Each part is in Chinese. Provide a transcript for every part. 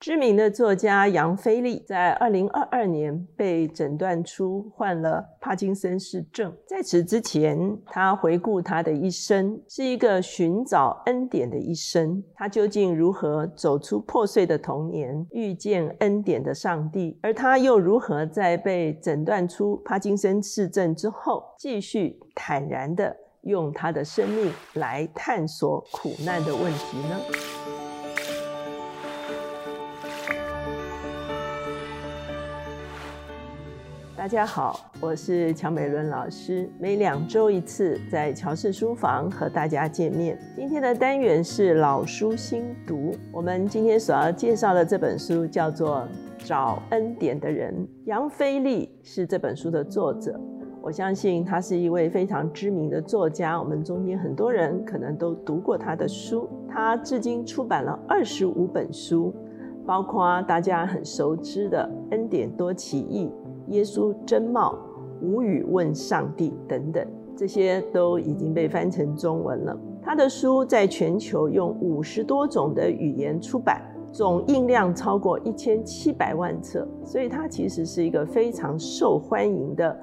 知名的作家杨飞利在二零二二年被诊断出患了帕金森氏症。在此之前，他回顾他的一生，是一个寻找恩典的一生。他究竟如何走出破碎的童年，遇见恩典的上帝？而他又如何在被诊断出帕金森氏症之后，继续坦然地用他的生命来探索苦难的问题呢？大家好，我是乔美伦老师，每两周一次在乔氏书房和大家见面。今天的单元是老书新读，我们今天所要介绍的这本书叫做《找恩典的人》，杨飞利是这本书的作者。我相信他是一位非常知名的作家，我们中间很多人可能都读过他的书。他至今出版了二十五本书，包括大家很熟知的《恩典多奇异》。耶稣真貌，无语问上帝等等，这些都已经被翻成中文了。他的书在全球用五十多种的语言出版，总印量超过一千七百万册，所以他其实是一个非常受欢迎的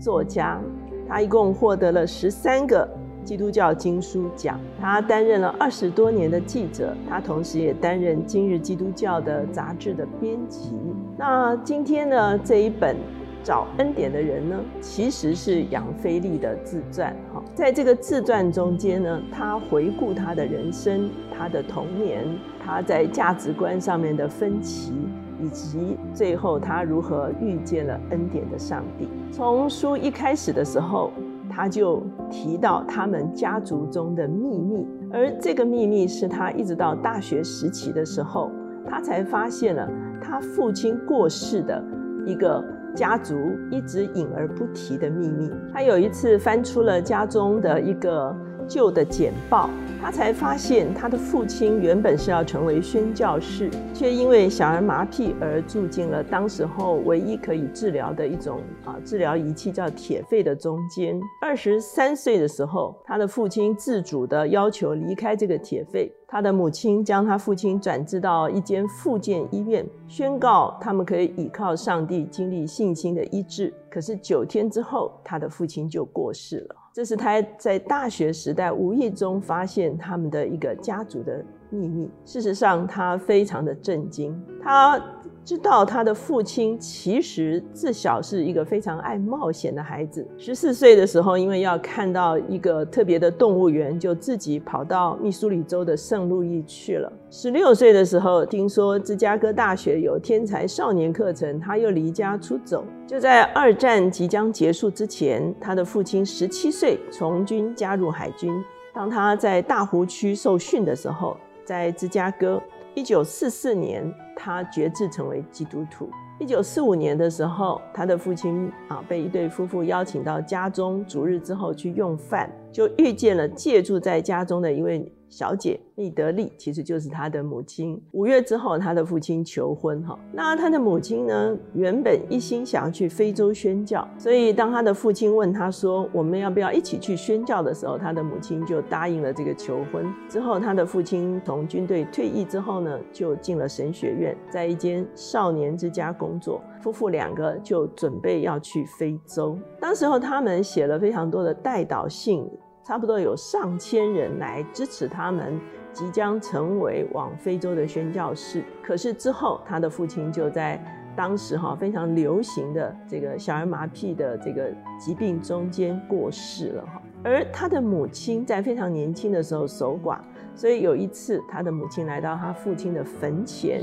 作家。他一共获得了十三个基督教经书奖。他担任了二十多年的记者，他同时也担任《今日基督教》的杂志的编辑。那今天呢，这一本。找恩典的人呢，其实是杨飞利的自传。哈，在这个自传中间呢，他回顾他的人生、他的童年、他在价值观上面的分歧，以及最后他如何遇见了恩典的上帝。从书一开始的时候，他就提到他们家族中的秘密，而这个秘密是他一直到大学时期的时候，他才发现了他父亲过世的一个。家族一直隐而不提的秘密。他有一次翻出了家中的一个旧的简报，他才发现他的父亲原本是要成为宣教士，却因为小儿麻痹而住进了当时候唯一可以治疗的一种啊治疗仪器，叫铁肺的中间。二十三岁的时候，他的父亲自主的要求离开这个铁肺。他的母亲将他父亲转至到一间复健医院，宣告他们可以倚靠上帝经历信心的医治。可是九天之后，他的父亲就过世了。这是他在大学时代无意中发现他们的一个家族的秘密。事实上，他非常的震惊。他。知道他的父亲其实自小是一个非常爱冒险的孩子。十四岁的时候，因为要看到一个特别的动物园，就自己跑到密苏里州的圣路易去了。十六岁的时候，听说芝加哥大学有天才少年课程，他又离家出走。就在二战即将结束之前，他的父亲十七岁从军加入海军。当他在大湖区受训的时候，在芝加哥。一九四四年，他决志成为基督徒。一九四五年的时候，他的父亲啊被一对夫妇邀请到家中逐日之后去用饭，就遇见了借住在家中的一位。小姐密德利其实就是他的母亲。五月之后，他的父亲求婚哈。那他的母亲呢，原本一心想要去非洲宣教，所以当他的父亲问他说：“我们要不要一起去宣教？”的时候，他的母亲就答应了这个求婚。之后，他的父亲从军队退役之后呢，就进了神学院，在一间少年之家工作。夫妇两个就准备要去非洲。当时候，他们写了非常多的代祷信。差不多有上千人来支持他们即将成为往非洲的宣教士。可是之后，他的父亲就在当时哈非常流行的这个小儿麻痹的这个疾病中间过世了哈。而他的母亲在非常年轻的时候守寡，所以有一次他的母亲来到他父亲的坟前，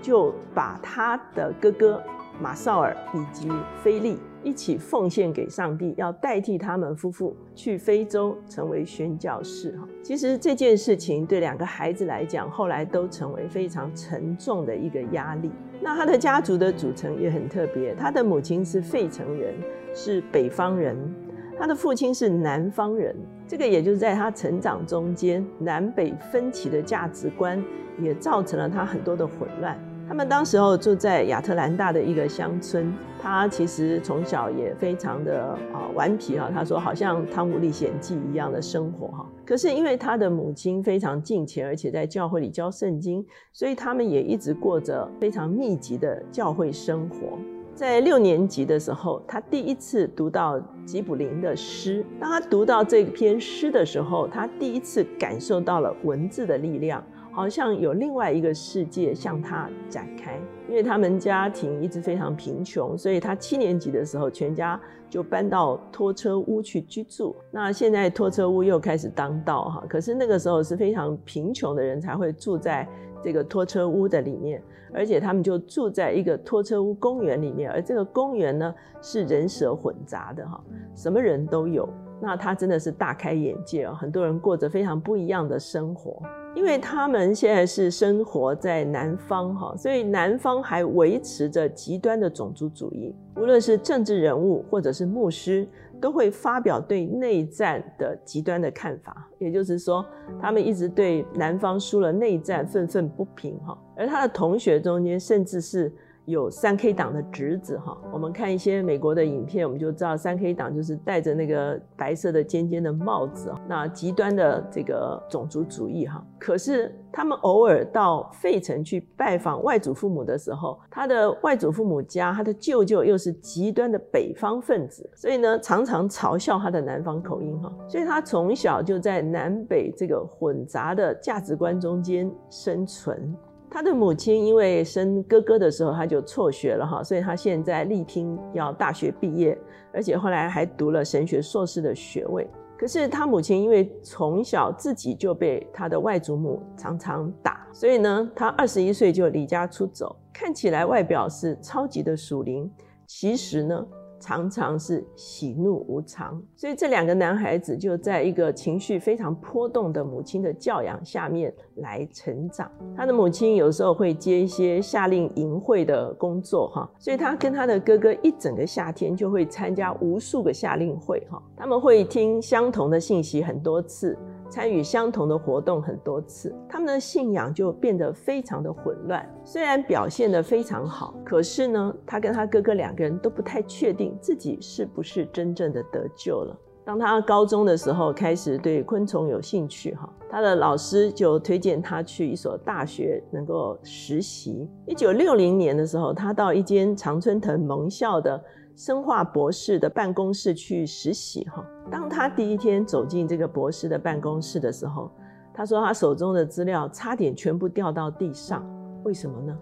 就把他的哥哥马绍尔以及菲利。一起奉献给上帝，要代替他们夫妇去非洲成为宣教士。哈，其实这件事情对两个孩子来讲，后来都成为非常沉重的一个压力。那他的家族的组成也很特别，他的母亲是费城人，是北方人；他的父亲是南方人。这个也就是在他成长中间，南北分歧的价值观也造成了他很多的混乱。他们当时候住在亚特兰大的一个乡村，他其实从小也非常的啊顽皮哈。他说好像《汤姆历险记》一样的生活哈。可是因为他的母亲非常敬虔，而且在教会里教圣经，所以他们也一直过着非常密集的教会生活。在六年级的时候，他第一次读到吉卜林的诗。当他读到这篇诗的时候，他第一次感受到了文字的力量。好像有另外一个世界向他展开，因为他们家庭一直非常贫穷，所以他七年级的时候，全家就搬到拖车屋去居住。那现在拖车屋又开始当道哈，可是那个时候是非常贫穷的人才会住在这个拖车屋的里面，而且他们就住在一个拖车屋公园里面，而这个公园呢是人蛇混杂的哈，什么人都有。那他真的是大开眼界哦，很多人过着非常不一样的生活。因为他们现在是生活在南方哈，所以南方还维持着极端的种族主义。无论是政治人物或者是牧师，都会发表对内战的极端的看法。也就是说，他们一直对南方输了内战愤愤不平哈。而他的同学中间，甚至是。有三 K 党的侄子哈，我们看一些美国的影片，我们就知道三 K 党就是戴着那个白色的尖尖的帽子，那极端的这个种族主义哈。可是他们偶尔到费城去拜访外祖父母的时候，他的外祖父母家，他的舅舅又是极端的北方分子，所以呢常常嘲笑他的南方口音哈。所以他从小就在南北这个混杂的价值观中间生存。他的母亲因为生哥哥的时候他就辍学了哈，所以他现在力拼要大学毕业，而且后来还读了神学硕士的学位。可是他母亲因为从小自己就被他的外祖母常常打，所以呢，他二十一岁就离家出走，看起来外表是超级的属灵，其实呢。常常是喜怒无常，所以这两个男孩子就在一个情绪非常波动的母亲的教养下面来成长。他的母亲有时候会接一些夏令营会的工作，哈，所以他跟他的哥哥一整个夏天就会参加无数个夏令会，哈，他们会听相同的信息很多次。参与相同的活动很多次，他们的信仰就变得非常的混乱。虽然表现得非常好，可是呢，他跟他哥哥两个人都不太确定自己是不是真正的得救了。当他高中的时候开始对昆虫有兴趣，哈，他的老师就推荐他去一所大学能够实习。一九六零年的时候，他到一间常春藤盟校的。生化博士的办公室去实习哈。当他第一天走进这个博士的办公室的时候，他说他手中的资料差点全部掉到地上。为什么呢？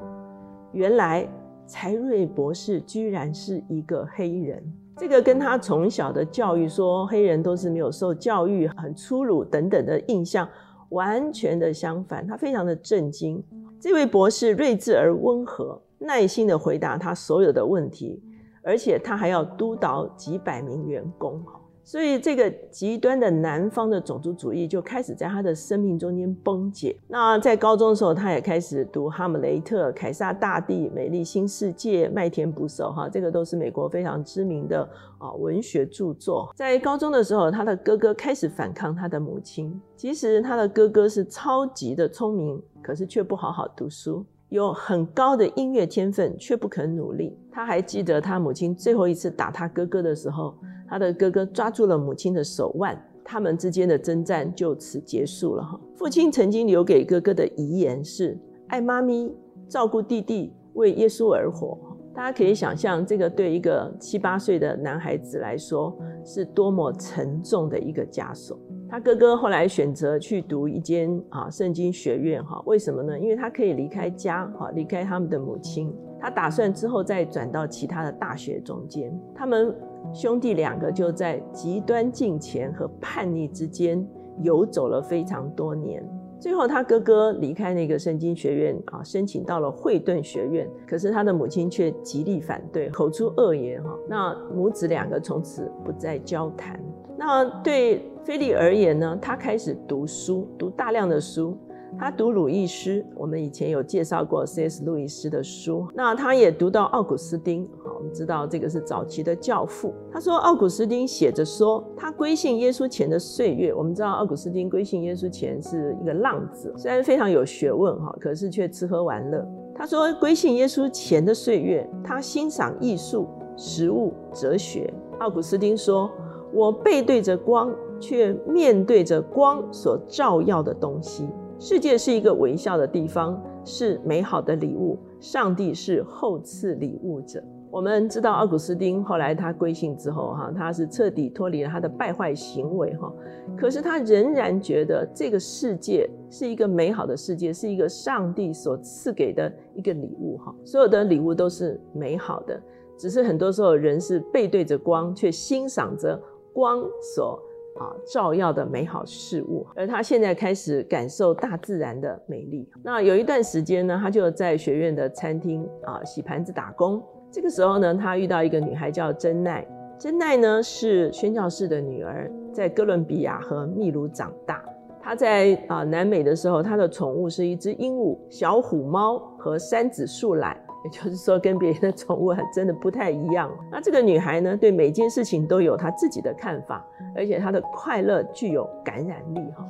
原来柴瑞博士居然是一个黑人。这个跟他从小的教育说黑人都是没有受教育、很粗鲁等等的印象完全的相反。他非常的震惊。这位博士睿智而温和，耐心的回答他所有的问题。而且他还要督导几百名员工，所以这个极端的南方的种族主义就开始在他的生命中间崩解。那在高中的时候，他也开始读《哈姆雷特》《凯撒大帝》《美丽新世界》《麦田捕手》哈，这个都是美国非常知名的啊文学著作。在高中的时候，他的哥哥开始反抗他的母亲。其实他的哥哥是超级的聪明，可是却不好好读书。有很高的音乐天分，却不肯努力。他还记得他母亲最后一次打他哥哥的时候，他的哥哥抓住了母亲的手腕，他们之间的征战就此结束了。哈，父亲曾经留给哥哥的遗言是：爱妈咪，照顾弟弟，为耶稣而活。大家可以想象，这个对一个七八岁的男孩子来说，是多么沉重的一个枷锁。他哥哥后来选择去读一间啊圣经学院哈，为什么呢？因为他可以离开家哈，离开他们的母亲。他打算之后再转到其他的大学中间。他们兄弟两个就在极端敬虔和叛逆之间游走了非常多年。最后，他哥哥离开那个圣经学院啊，申请到了惠顿学院。可是他的母亲却极力反对，口出恶言哈。那母子两个从此不再交谈。那对菲利而言呢？他开始读书，读大量的书。他读鲁易斯，我们以前有介绍过 C.S. 路易斯的书。那他也读到奥古斯丁，好，我们知道这个是早期的教父。他说，奥古斯丁写着说，他归信耶稣前的岁月。我们知道奥古斯丁归信耶稣前是一个浪子，虽然非常有学问哈，可是却吃喝玩乐。他说，归信耶稣前的岁月，他欣赏艺术、食物、哲学。奥古斯丁说：“我背对着光，却面对着光所照耀的东西。世界是一个微笑的地方，是美好的礼物。上帝是后赐礼物者。”我们知道奥古斯丁后来他归信之后，哈，他是彻底脱离了他的败坏行为，哈。可是他仍然觉得这个世界是一个美好的世界，是一个上帝所赐给的一个礼物，哈。所有的礼物都是美好的，只是很多时候人是背对着光，却欣赏着光所啊照耀的美好事物。而他现在开始感受大自然的美丽。那有一段时间呢，他就在学院的餐厅啊洗盘子打工。这个时候呢，他遇到一个女孩叫珍奈。珍奈呢是宣教士的女儿，在哥伦比亚和秘鲁长大。她在啊南美的时候，她的宠物是一只鹦鹉、小虎猫和山紫树懒，也就是说跟别人的宠物还真的不太一样。那这个女孩呢，对每件事情都有她自己的看法，而且她的快乐具有感染力哈。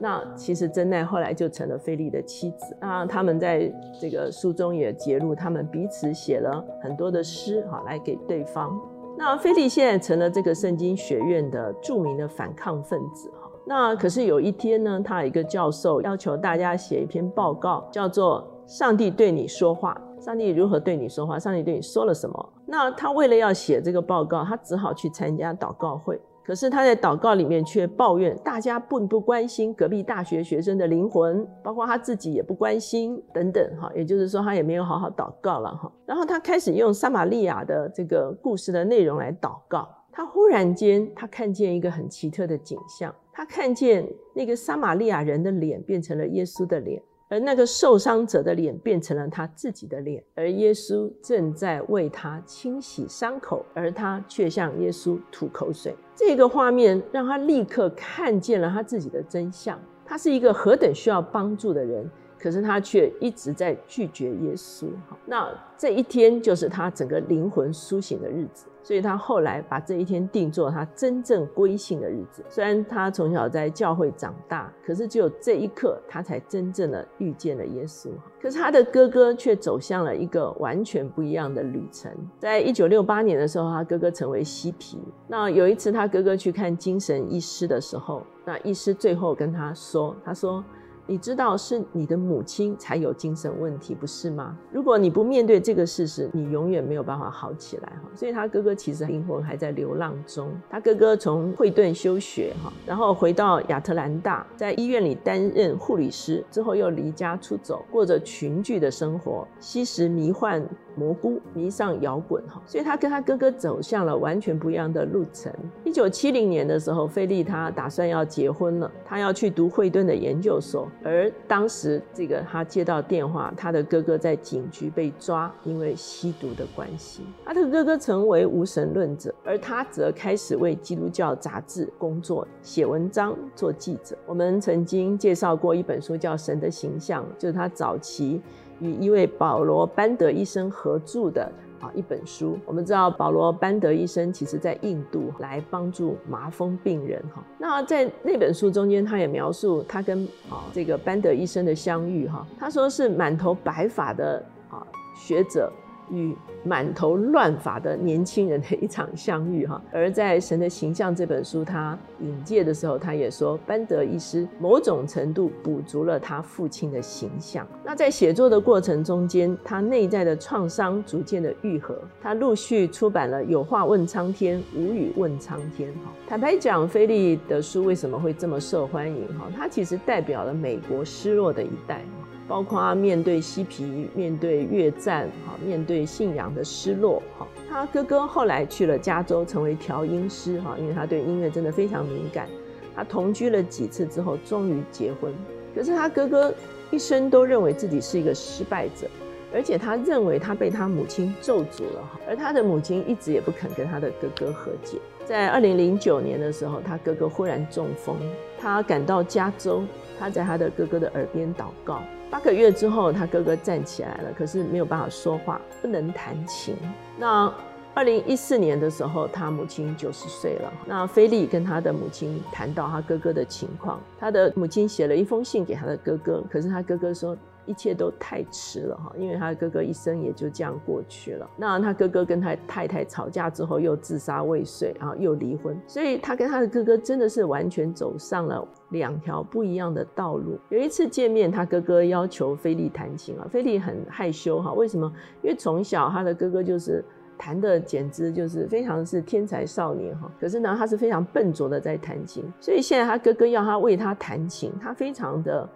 那其实真奈后来就成了菲利的妻子那他们在这个书中也揭露，他们彼此写了很多的诗，哈，来给对方。那菲利现在成了这个圣经学院的著名的反抗分子，哈。那可是有一天呢，他有一个教授要求大家写一篇报告，叫做《上帝对你说话》，上帝如何对你说话？上帝对你说了什么？那他为了要写这个报告，他只好去参加祷告会。可是他在祷告里面却抱怨大家并不关心隔壁大学学生的灵魂，包括他自己也不关心等等哈，也就是说他也没有好好祷告了哈。然后他开始用撒玛利亚的这个故事的内容来祷告。他忽然间他看见一个很奇特的景象，他看见那个撒玛利亚人的脸变成了耶稣的脸。而那个受伤者的脸变成了他自己的脸，而耶稣正在为他清洗伤口，而他却向耶稣吐口水。这个画面让他立刻看见了他自己的真相。他是一个何等需要帮助的人。可是他却一直在拒绝耶稣，那这一天就是他整个灵魂苏醒的日子，所以他后来把这一天定做他真正归信的日子。虽然他从小在教会长大，可是只有这一刻，他才真正的遇见了耶稣。可是他的哥哥却走向了一个完全不一样的旅程。在一九六八年的时候，他哥哥成为嬉皮。那有一次，他哥哥去看精神医师的时候，那医师最后跟他说：“他说。”你知道是你的母亲才有精神问题，不是吗？如果你不面对这个事实，你永远没有办法好起来哈。所以他哥哥其实灵魂还在流浪中。他哥哥从惠顿休学哈，然后回到亚特兰大，在医院里担任护理师，之后又离家出走，过着群聚的生活，吸食迷幻。蘑菇迷上摇滚哈，所以他跟他哥哥走向了完全不一样的路程。一九七零年的时候，菲利他打算要结婚了，他要去读惠顿的研究所。而当时这个他接到电话，他的哥哥在警局被抓，因为吸毒的关系。他的哥哥成为无神论者，而他则开始为基督教杂志工作，写文章，做记者。我们曾经介绍过一本书叫《神的形象》，就是他早期。与一位保罗班德医生合著的啊一本书，我们知道保罗班德医生其实在印度来帮助麻风病人哈。那在那本书中间，他也描述他跟啊这个班德医生的相遇哈。他说是满头白发的啊学者。与满头乱发的年轻人的一场相遇，哈。而在《神的形象》这本书，他引介的时候，他也说，班德医师某种程度补足了他父亲的形象。那在写作的过程中间，他内在的创伤逐渐的愈合。他陆续出版了《有话问苍天》《无语问苍天》。哈，坦白讲，菲利的书为什么会这么受欢迎？哈，他其实代表了美国失落的一代。包括面对嬉皮，面对越战，哈，面对信仰的失落，哈，他哥哥后来去了加州，成为调音师，哈，因为他对音乐真的非常敏感。他同居了几次之后，终于结婚。可是他哥哥一生都认为自己是一个失败者，而且他认为他被他母亲咒诅了，哈，而他的母亲一直也不肯跟他的哥哥和解。在二零零九年的时候，他哥哥忽然中风，他赶到加州，他在他的哥哥的耳边祷告。八个月之后，他哥哥站起来了，可是没有办法说话，不能弹琴。那二零一四年的时候，他母亲九十岁了。那菲利跟他的母亲谈到他哥哥的情况，他的母亲写了一封信给他的哥哥，可是他哥哥说：“一切都太迟了哈，因为他哥哥一生也就这样过去了。那他哥哥跟他太太吵架之后又自杀未遂，然后又离婚，所以他跟他的哥哥真的是完全走上了两条不一样的道路。有一次见面，他哥哥要求菲利弹琴啊，菲利很害羞哈，为什么？因为从小他的哥哥就是弹的简直就是非常是天才少年哈，可是呢他是非常笨拙的在弹琴，所以现在他哥哥要他为他弹琴，他非常的。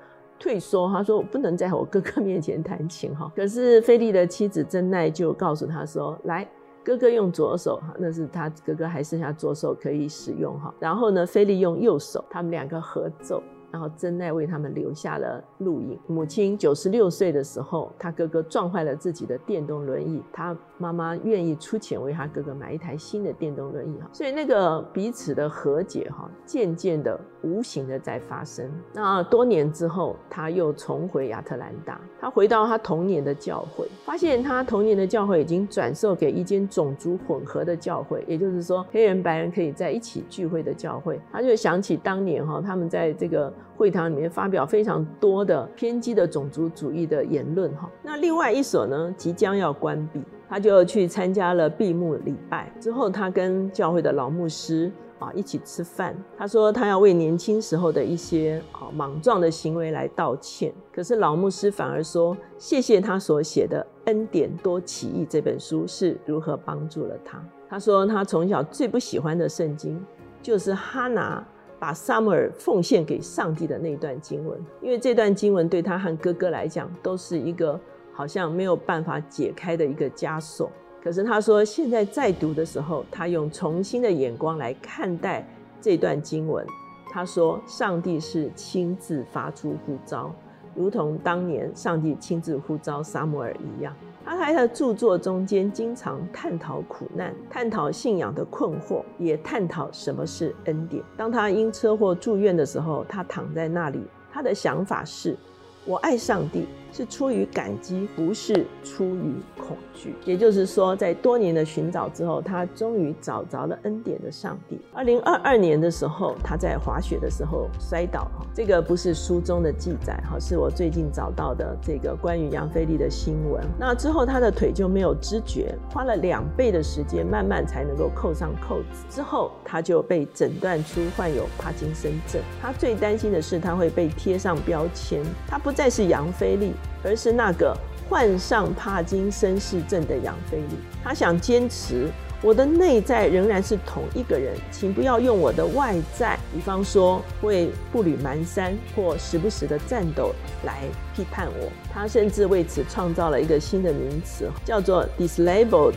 退缩，他说我不能在我哥哥面前弹琴哈。可是菲利的妻子珍奈就告诉他说：“来，哥哥用左手哈，那是他哥哥还剩下左手可以使用哈。然后呢，菲利用右手，他们两个合奏。”然后真奈为他们留下了录影。母亲九十六岁的时候，他哥哥撞坏了自己的电动轮椅，他妈妈愿意出钱为他哥哥买一台新的电动轮椅哈。所以那个彼此的和解哈，渐渐的、无形的在发生。那多年之后，他又重回亚特兰大，他回到他童年的教会，发现他童年的教会已经转售给一间种族混合的教会，也就是说黑人白人可以在一起聚会的教会。他就想起当年哈，他们在这个。会堂里面发表非常多的偏激的种族主义的言论哈，那另外一所呢即将要关闭，他就去参加了闭幕礼拜之后，他跟教会的老牧师啊一起吃饭，他说他要为年轻时候的一些啊莽撞的行为来道歉，可是老牧师反而说谢谢他所写的《恩典多起义》这本书是如何帮助了他。他说他从小最不喜欢的圣经就是哈拿。把萨姆尔奉献给上帝的那段经文，因为这段经文对他和哥哥来讲都是一个好像没有办法解开的一个枷锁。可是他说，现在在读的时候，他用重新的眼光来看待这段经文。他说，上帝是亲自发出呼召，如同当年上帝亲自呼召萨姆尔一样。他在他的著作中间经常探讨苦难，探讨信仰的困惑，也探讨什么是恩典。当他因车祸住院的时候，他躺在那里，他的想法是：我爱上帝。是出于感激，不是出于恐惧。也就是说，在多年的寻找之后，他终于找着了恩典的上帝。二零二二年的时候，他在滑雪的时候摔倒，这个不是书中的记载，哈，是我最近找到的这个关于杨飞利的新闻。那之后，他的腿就没有知觉，花了两倍的时间，慢慢才能够扣上扣子。之后，他就被诊断出患有帕金森症。他最担心的是，他会被贴上标签，他不再是杨飞利。而是那个患上帕金森氏症的杨菲利，他想坚持我的内在仍然是同一个人，请不要用我的外在，比方说会步履蹒跚或时不时的颤抖来批判我。他甚至为此创造了一个新的名词，叫做 dislabled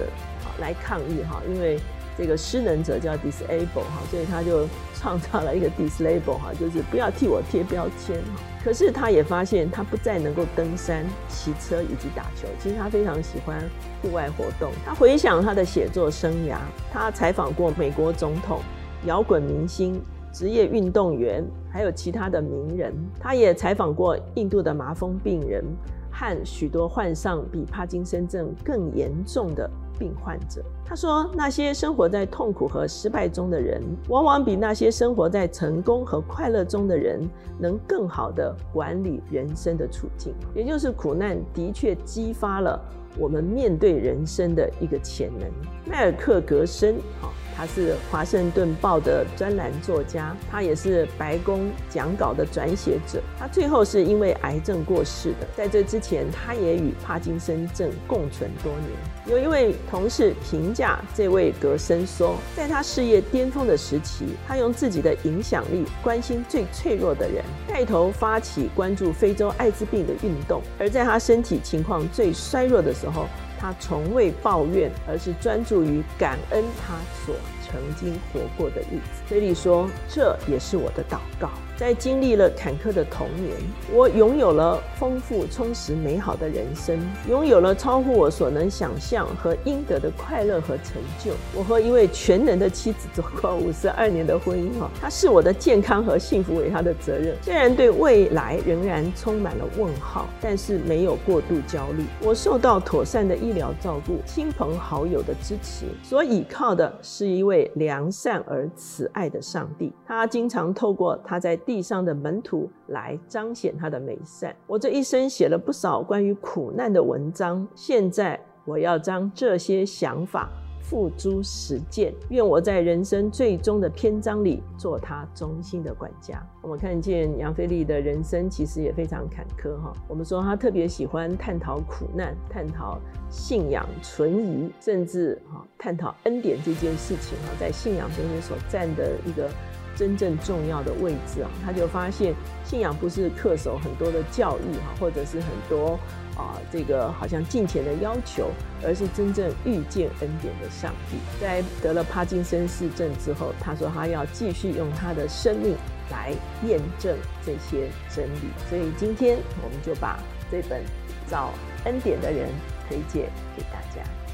来抗议哈，因为这个失能者叫 disable 哈，所以他就创造了一个 disable 哈，就是不要替我贴标签。可是他也发现，他不再能够登山、骑车以及打球。其实他非常喜欢户外活动。他回想他的写作生涯，他采访过美国总统、摇滚明星、职业运动员，还有其他的名人。他也采访过印度的麻风病人和许多患上比帕金森症更严重的。病患者，他说：“那些生活在痛苦和失败中的人，往往比那些生活在成功和快乐中的人，能更好的管理人生的处境。也就是苦难的确激发了我们面对人生的一个潜能。”迈尔克格森，哈。他是《华盛顿报》的专栏作家，他也是白宫讲稿的转写者。他最后是因为癌症过世的。在这之前，他也与帕金森症共存多年。有一位同事评价这位格森说，在他事业巅峰的时期，他用自己的影响力关心最脆弱的人，带头发起关注非洲艾滋病的运动。而在他身体情况最衰弱的时候，他从未抱怨，而是专注于感恩他所曾经活过的日子。菲利说：“这也是我的祷告。”在经历了坎坷的童年，我拥有了丰富、充实、美好的人生，拥有了超乎我所能想象和应得的快乐和成就。我和一位全能的妻子走过五十二年的婚姻，哈，他视我的健康和幸福为他的责任。虽然对未来仍然充满了问号，但是没有过度焦虑。我受到妥善的医疗照顾，亲朋好友的支持，所倚靠的是一位良善而慈爱的上帝。他经常透过他在地上的门徒来彰显他的美善。我这一生写了不少关于苦难的文章，现在我要将这些想法。付诸实践，愿我在人生最终的篇章里做他忠心的管家。我们看见杨飞利的人生其实也非常坎坷哈。我们说他特别喜欢探讨苦难，探讨信仰存疑，甚至哈探讨恩典这件事情哈，在信仰中间所占的一个真正重要的位置啊。他就发现信仰不是恪守很多的教义哈，或者是很多。啊，这个好像金钱的要求，而是真正遇见恩典的上帝。在得了帕金森氏症之后，他说他要继续用他的生命来验证这些真理。所以今天我们就把这本《找恩典的人》推荐给大家。